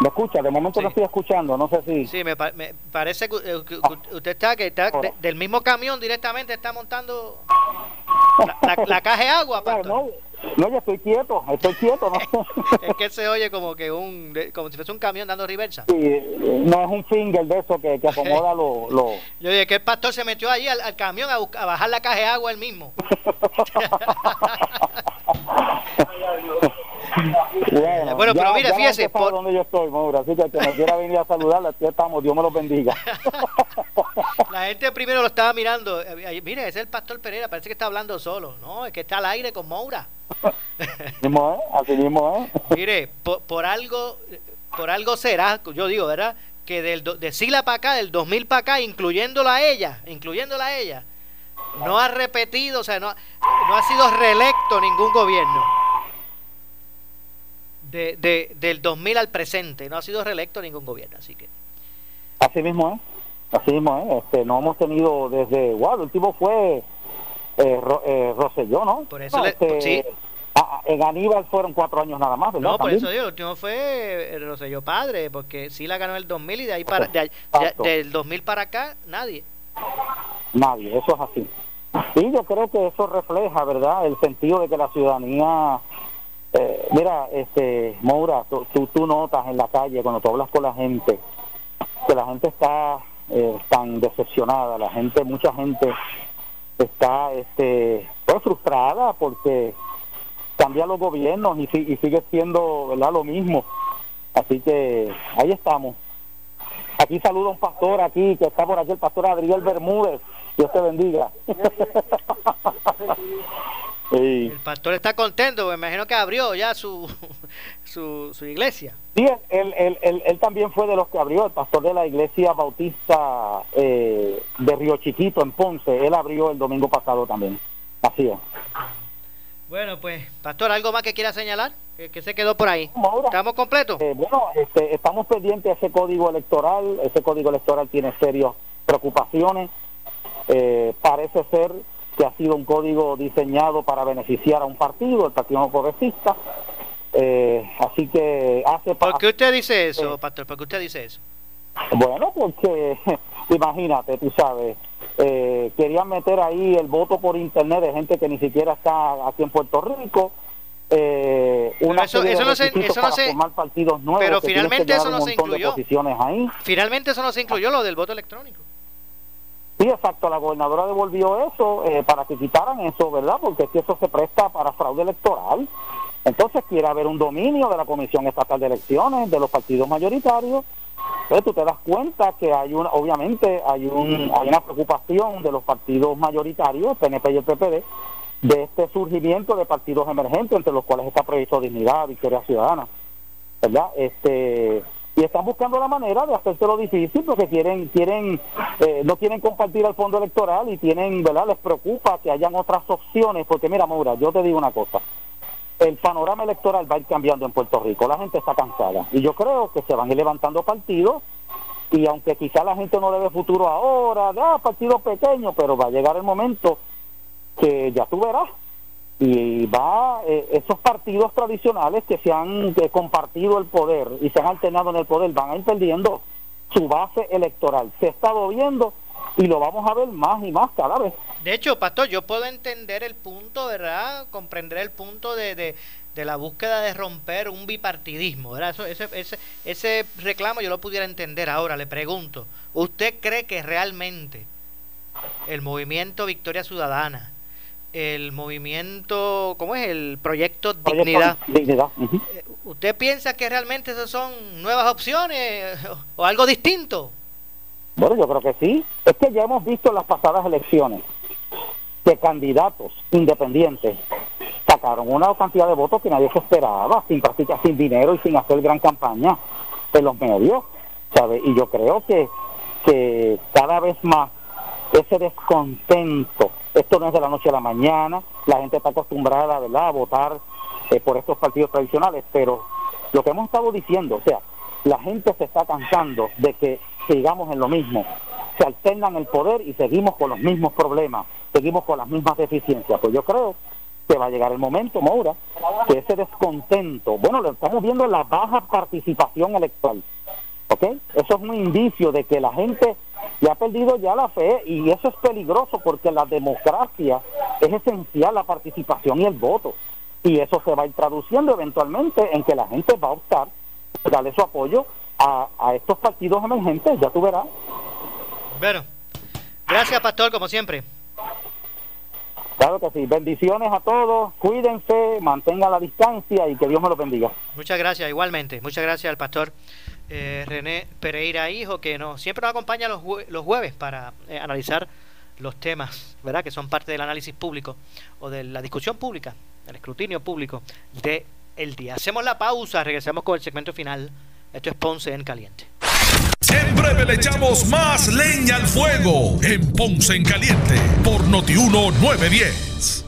¿Me escucha? De momento no estoy escuchando, no sé si... Sí, me, pa- me parece que, eh, que- que usted está, que está de- del mismo camión directamente está montando la, la- la caja de agua, pastor. No, no, yo estoy quieto, estoy quieto, ¿no? Es que se oye como que un, como si fuese un camión dando reversa. Sí, no es un finger de eso que, que acomoda los... Los... Yo dije que el pastor se metió allí al, al camión a, buscar- a bajar la caja de agua él mismo. Bueno, Bueno, pero ya- ya la fíjese, por- dónde yo estoy, Maura, así que el que me quiera venir a saludar, aquí estamos, Dios me los bendiga. La gente primero lo estaba mirando. eh, Mire, ese es el pastor Pereira, parece que está hablando solo. No, es que está al aire con Moura. mismo es, así mismo es. Mire, por, por algo por algo será, yo digo, ¿verdad? Que del, de Sila para acá, del 2000 para acá, incluyéndola a ella, incluyéndola a ella, no ha repetido, o sea, no, no ha sido reelecto ningún gobierno. De, de, del 2000 al presente, no ha sido reelecto ningún gobierno, así que... Así mismo es, así mismo es. Este, no hemos tenido desde, wow, el último fue eh, Ro- eh, Rosselló, ¿no? Por eso No, le- este, sí. en Aníbal fueron cuatro años nada más, ¿verdad? No, por También. eso digo, el último fue el Rosselló Padre, porque sí la ganó en el 2000 y de ahí para, de de- del 2000 para acá, nadie. Nadie, eso es así. Sí, yo creo que eso refleja, ¿verdad? El sentido de que la ciudadanía, eh, mira, este, Moura, tú, tú, tú notas en la calle cuando tú hablas con la gente que la gente está eh, tan decepcionada, la gente, mucha gente está, este, pues frustrada porque cambian los gobiernos y, y sigue siendo, ¿verdad? Lo mismo. Así que ahí estamos. Aquí saluda un pastor aquí, que está por aquí, el pastor Adriel Bermúdez. Dios te bendiga. El pastor está contento, me imagino que abrió ya su, su, su iglesia. Sí, él, él, él, él, también fue de los que abrió, el pastor de la iglesia bautista eh, de Río Chiquito en Ponce. Él abrió el domingo pasado también. Así es. Bueno, pues, pastor, ¿algo más que quiera señalar? Que, se quedó por ahí. ¿Estamos completos? Eh, bueno, este, estamos pendientes de ese código electoral. Ese código electoral tiene serias preocupaciones. Eh, parece ser que ha sido un código diseñado para beneficiar a un partido, el Partido Progresista. Eh, así que hace... ¿Por qué usted dice eso, pastor? ¿Por qué usted dice eso? Bueno, porque imagínate, tú sabes, eh, querían meter ahí el voto por internet de gente que ni siquiera está aquí en Puerto Rico. Eh, una eso, eso no se, eso no se, formar partidos nuevos pero finalmente eso no se incluyó. Ahí. Finalmente eso no se incluyó, lo del voto electrónico. Sí, exacto, la gobernadora devolvió eso eh, para que quitaran eso, ¿verdad? Porque es que eso se presta para fraude electoral. Entonces quiere haber un dominio de la Comisión Estatal de Elecciones, de los partidos mayoritarios. Entonces tú te das cuenta que hay una, obviamente hay, un, hay una preocupación de los partidos mayoritarios, PNP y el PPD, de este surgimiento de partidos emergentes, entre los cuales está Proyecto Dignidad, Victoria Ciudadana, ¿verdad? Este y están buscando la manera de hacérselo difícil porque quieren quieren eh, no quieren compartir el fondo electoral y tienen verdad les preocupa que hayan otras opciones porque mira Maura yo te digo una cosa. El panorama electoral va a ir cambiando en Puerto Rico. La gente está cansada. Y yo creo que se van a ir levantando partidos y aunque quizá la gente no le ve futuro ahora ah, partidos pequeños pero va a llegar el momento que ya tú verás y va eh, esos partidos tradicionales que se han compartido el poder y se han alternado en el poder van a ir perdiendo su base electoral. Se estado viendo y lo vamos a ver más y más cada vez. De hecho, Pastor, yo puedo entender el punto, ¿verdad? Comprender el punto de, de, de la búsqueda de romper un bipartidismo, ¿verdad? Eso, ese, ese, ese reclamo yo lo pudiera entender. Ahora le pregunto, ¿usted cree que realmente el movimiento Victoria Ciudadana, el movimiento, ¿cómo es? El proyecto, Dignidad. Eh, ¿Usted piensa que realmente esas son nuevas opciones o algo distinto? Bueno, yo creo que sí. Es que ya hemos visto en las pasadas elecciones que candidatos independientes sacaron una cantidad de votos que nadie se esperaba, sin práctica, sin dinero y sin hacer gran campaña en los medios, ¿sabe? Y yo creo que, que cada vez más ese descontento esto no es de la noche a la mañana, la gente está acostumbrada ¿verdad? a votar eh, por estos partidos tradicionales, pero lo que hemos estado diciendo, o sea, la gente se está cansando de que sigamos en lo mismo, se alternan el poder y seguimos con los mismos problemas, seguimos con las mismas deficiencias. Pues yo creo que va a llegar el momento, Maura, que ese descontento, bueno, lo estamos viendo en la baja participación electoral, ¿ok? Eso es un indicio de que la gente y ha perdido ya la fe y eso es peligroso porque la democracia es esencial la participación y el voto y eso se va a ir traduciendo eventualmente en que la gente va a optar darle su apoyo a, a estos partidos emergentes, ya tú verás. Bueno, gracias pastor como siempre. Claro que sí. Bendiciones a todos. Cuídense, mantengan la distancia y que Dios me los bendiga. Muchas gracias, igualmente. Muchas gracias al pastor eh, René Pereira Hijo, que nos, siempre nos acompaña los, los jueves para eh, analizar los temas, ¿verdad? Que son parte del análisis público o de la discusión pública, el escrutinio público de el día. Hacemos la pausa, regresamos con el segmento final. Esto es Ponce en Caliente. En breve le echamos más leña al fuego en Ponce en Caliente por Notiuno 910.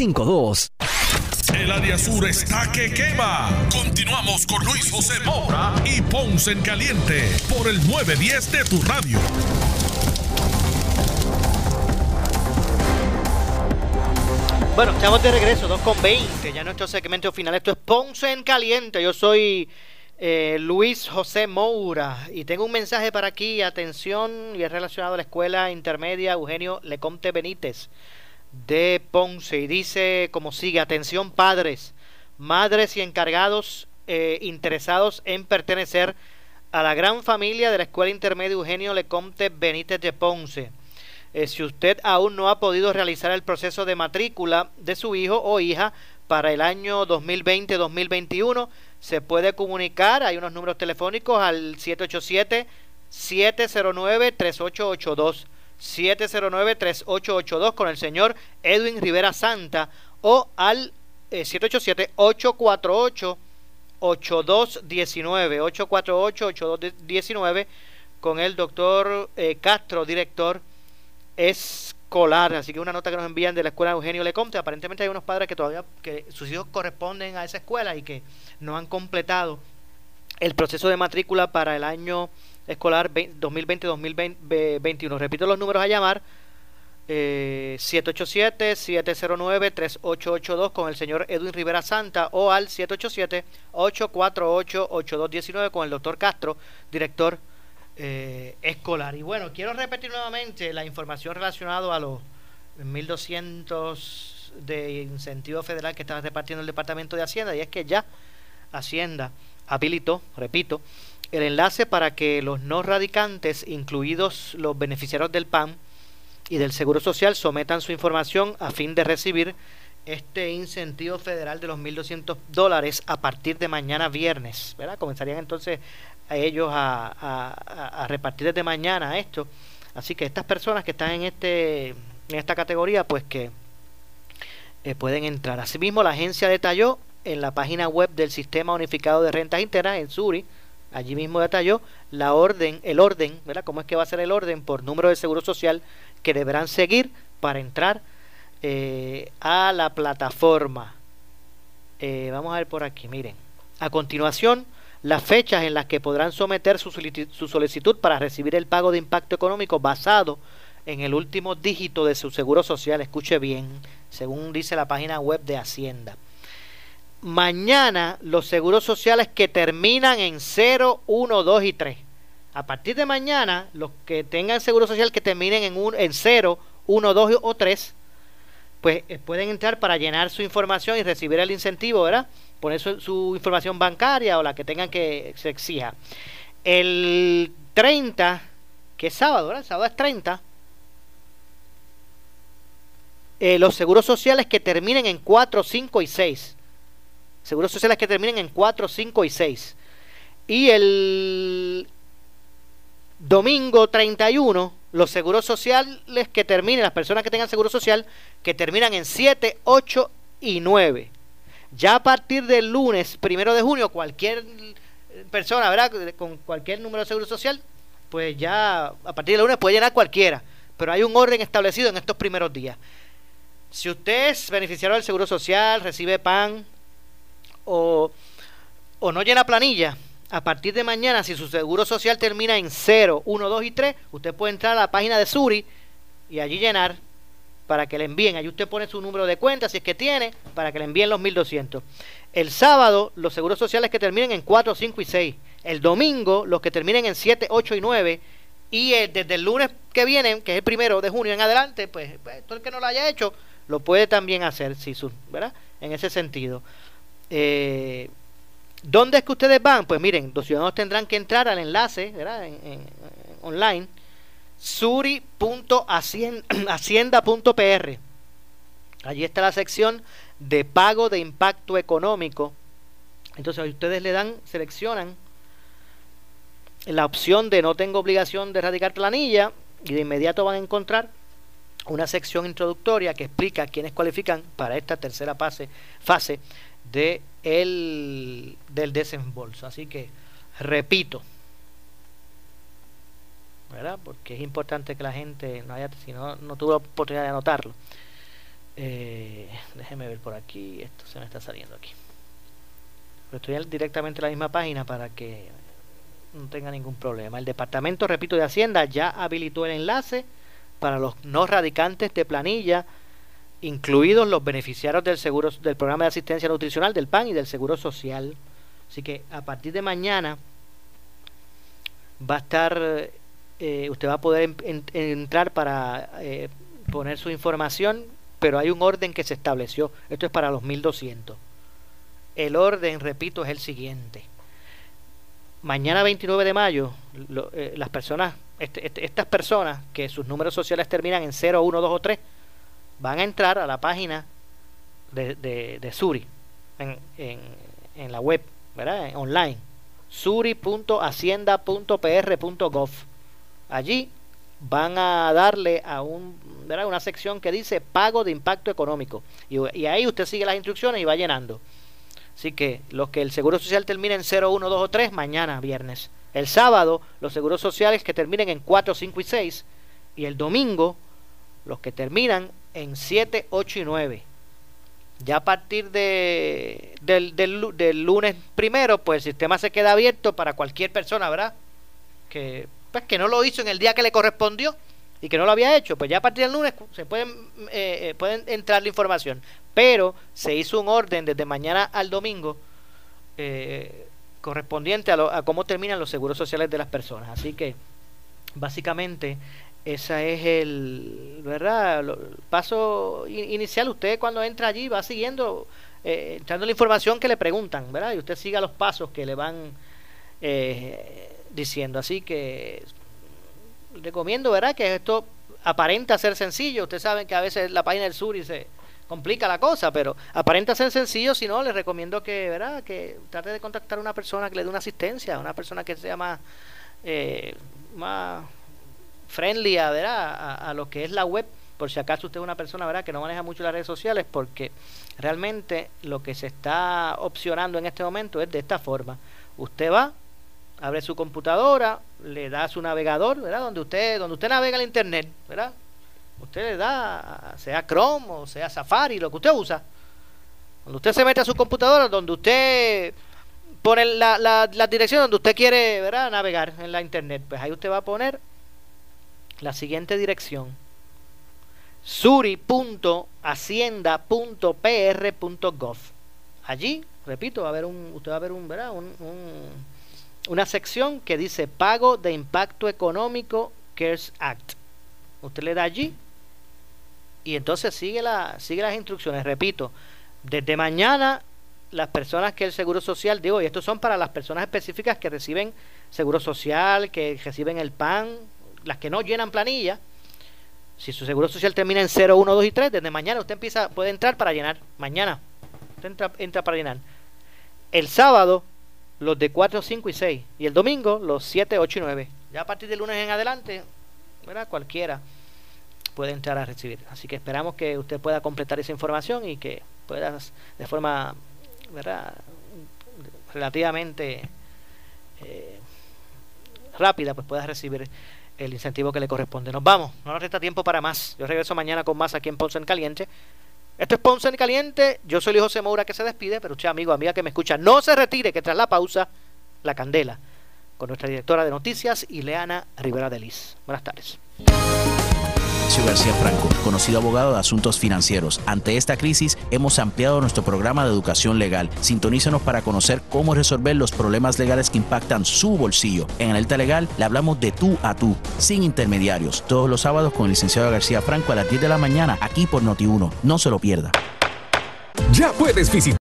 787-642-2452. El área sur está que quema. Continuamos con Luis José Moura y Ponce en Caliente por el 910 de tu radio. Bueno, estamos de regreso, 2 con 20, ya nuestro segmento final. Esto es Ponce en Caliente. Yo soy eh, Luis José Moura y tengo un mensaje para aquí. Atención, y es relacionado a la escuela intermedia Eugenio Lecomte Benítez de Ponce. Y dice como sigue: Atención, padres, madres y encargados eh, interesados en pertenecer a la gran familia de la escuela intermedia Eugenio Lecomte Benítez de Ponce. Eh, si usted aún no ha podido realizar el proceso de matrícula de su hijo o hija para el año 2020-2021, se puede comunicar. Hay unos números telefónicos al 787-709-3882. 709-3882 con el señor Edwin Rivera Santa o al 787-848-8219. 848-8219 con el doctor eh, Castro, director escolar. Así que una nota que nos envían de la escuela Eugenio Lecomte. Aparentemente hay unos padres que todavía, que sus hijos corresponden a esa escuela y que no han completado el proceso de matrícula para el año escolar 2020-2021. Repito los números a llamar. Eh, 787-709-3882 con el señor Edwin Rivera Santa o al 787-848-8219 con el doctor Castro, director eh, escolar. Y bueno, quiero repetir nuevamente la información relacionada a los 1.200 de incentivo federal que está repartiendo el Departamento de Hacienda y es que ya Hacienda habilitó, repito, el enlace para que los no radicantes, incluidos los beneficiarios del PAN y del Seguro Social, sometan su información a fin de recibir este incentivo federal de los 1.200 dólares a partir de mañana viernes. ¿verdad? Comenzarían entonces a ellos a, repartir desde mañana esto. Así que estas personas que están en, este, en esta categoría, pues que eh, pueden entrar. Asimismo, la agencia detalló en la página web del Sistema Unificado de Rentas Internas, en Suri, allí mismo detalló la orden, el orden, ¿verdad? ¿Cómo es que va a ser el orden por número de seguro social que deberán seguir para entrar eh, a la plataforma? Eh, vamos a ver por aquí, miren. A continuación, las fechas en las que podrán someter su solicitud para recibir el pago de impacto económico basado en el último dígito de su seguro social. Escuche bien, según dice la página web de Hacienda mañana los seguros sociales que terminan en 0, 1, 2 y 3. A partir de mañana, los que tengan seguro social que terminen en, un, en 0, 1, 2 o 3, pues eh, pueden entrar para llenar su información y recibir el incentivo, ¿verdad? Poner su, su información bancaria o la que tengan que se exija. El 30, que es sábado, ¿verdad? sábado es 30. Eh, los seguros sociales que terminen en 4, 5 y 6 Seguros sociales que terminen en 4, 5 y 6. Y el domingo 31, los seguros sociales que terminen, las personas que tengan seguro social, que terminan en 7, 8 y 9. Ya a partir del lunes primero de junio, cualquier persona, ¿verdad? Con cualquier número de seguro social, pues ya a partir del lunes puede llenar cualquiera. Pero hay un orden establecido en estos primeros días. Si usted es beneficiario del seguro social, recibe PAN, o, no llena planilla, a partir de mañana, si su seguro social termina en 0, 1, 2 y 3, usted puede entrar a la página de Suri y allí llenar para que le envíen. Allí usted pone su número de cuenta, si es que tiene, para que le envíen los 1200. El sábado, los seguros sociales que terminen en 4, 5 y 6. El domingo, los que terminen en 7, 8 y 9. Y eh, desde el lunes que viene, que es el primero de junio en adelante, pues, pues, todo el que no lo haya hecho, lo puede también hacer, si su, ¿verdad? En ese sentido. Eh, ¿Dónde es que ustedes van? Pues miren, los ciudadanos tendrán que entrar al enlace ¿verdad? En, online suri.hacienda.pr. Allí está la sección de pago de impacto económico. Entonces ustedes le dan, seleccionan la opción de no tengo obligación de erradicar planilla y de inmediato van a encontrar una sección introductoria que explica quiénes cualifican para esta tercera fase, fase de el, del desembolso. Así que, repito, ¿verdad? Porque es importante que la gente no haya, si no, no tuvo oportunidad de anotarlo. Eh, déjeme ver por aquí, esto se me está saliendo aquí. estoy directamente en la misma página para que no tenga ningún problema. El Departamento, repito, de Hacienda ya habilitó el enlace para los no radicantes de planilla, incluidos los beneficiarios del seguro del programa de asistencia nutricional del PAN y del Seguro Social. Así que a partir de mañana va a estar, eh, usted va a poder entrar para eh, poner su información, pero hay un orden que se estableció. Esto es para los 1200. El orden, repito, es el siguiente mañana 29 de mayo, eh, las personas, este, este, estas personas que sus números sociales terminan en 0, 1, 2 o 3, van a entrar a la página de, de, Suri en, en, la web, ¿verdad? online, suri.hacienda.pr.gov. Allí van a darle a un, ¿verdad? una sección que dice pago de impacto económico. Y, y ahí usted sigue las instrucciones y va llenando. Así que los que el Seguro Social termine en 0, 1, 2 o 3, mañana viernes. El sábado, los seguros sociales que terminen en 4, 5 y 6. Y el domingo, los que terminan en 7, 8 y 9. Ya a partir de, del, del, lunes primero, pues el sistema se queda abierto para cualquier persona, ¿verdad? Que, pues, que no lo hizo en el día que le correspondió y que no lo había hecho, pues ya a partir del lunes se pueden, eh, eh, pueden entrar la información. Pero se hizo un orden desde mañana al domingo eh, correspondiente a, cómo terminan los seguros sociales de las personas. Así que básicamente esa es el verdad paso inicial usted cuando entra allí va siguiendo eh, entrando la información que le preguntan verdad y usted siga los pasos que le van diciendo así que recomiendo, ¿verdad? Que esto aparenta ser sencillo. Ustedes saben que a veces la página del sur y se complica la cosa, pero aparenta ser sencillo. Si no, les recomiendo que, ¿verdad? Que trate de contactar a una persona que le dé una asistencia, una persona que sea más, eh, más friendly a. A, lo que es la web. Por si acaso usted es una persona, ¿verdad? Que no maneja mucho las redes sociales, porque realmente lo que se está opcionando en este momento es de esta forma. Usted va, abre su computadora, le da su navegador, ¿verdad? Donde usted, donde usted navega el internet, ¿verdad? Usted le da, sea Chrome o sea Safari, lo que usted usa. Cuando usted se mete a su computadora, donde usted pone la, la, la dirección donde usted quiere, ¿verdad? Navegar en la internet, pues ahí usted va a poner la siguiente dirección suri.hacienda.pr.gov. Allí, repito, va a haber un, usted va a ver un, ¿verdad? un una sección que dice Pago de Impacto Económico CARES Act. Usted le da allí y entonces sigue, la, sigue las instrucciones. Repito, desde mañana las personas que el Seguro Social, digo, y estos son para las personas específicas que reciben Seguro Social, que reciben el PAN, las que no llenan planilla. Si su Seguro Social termina en 0, 1, 2 y 3, desde mañana usted empieza, puede entrar para llenar. Mañana usted entra, entra para llenar. El sábado los de 4, 5 y 6. Y el domingo los 7, 8 y 9. Ya a partir del lunes en adelante, ¿verdad? cualquiera puede entrar a recibir. Así que esperamos que usted pueda completar esa información y que pueda de forma ¿verdad? relativamente eh, rápida pues pueda recibir el incentivo que le corresponde. Nos vamos, no nos resta tiempo para más. Yo regreso mañana con más aquí en Ponce en Caliente. Esto es Ponce en Caliente. Yo soy José Moura que se despide, pero usted, amigo, amiga que me escucha, no se retire, que tras la pausa, la candela, con nuestra directora de noticias, Ileana Rivera de Liz. Buenas tardes. García Franco, conocido abogado de asuntos financieros. Ante esta crisis, hemos ampliado nuestro programa de educación legal. Sintonícenos para conocer cómo resolver los problemas legales que impactan su bolsillo. En Alerta Legal le hablamos de tú a tú, sin intermediarios. Todos los sábados con el licenciado García Franco a las 10 de la mañana, aquí por Noti1. No se lo pierda. Ya puedes visitar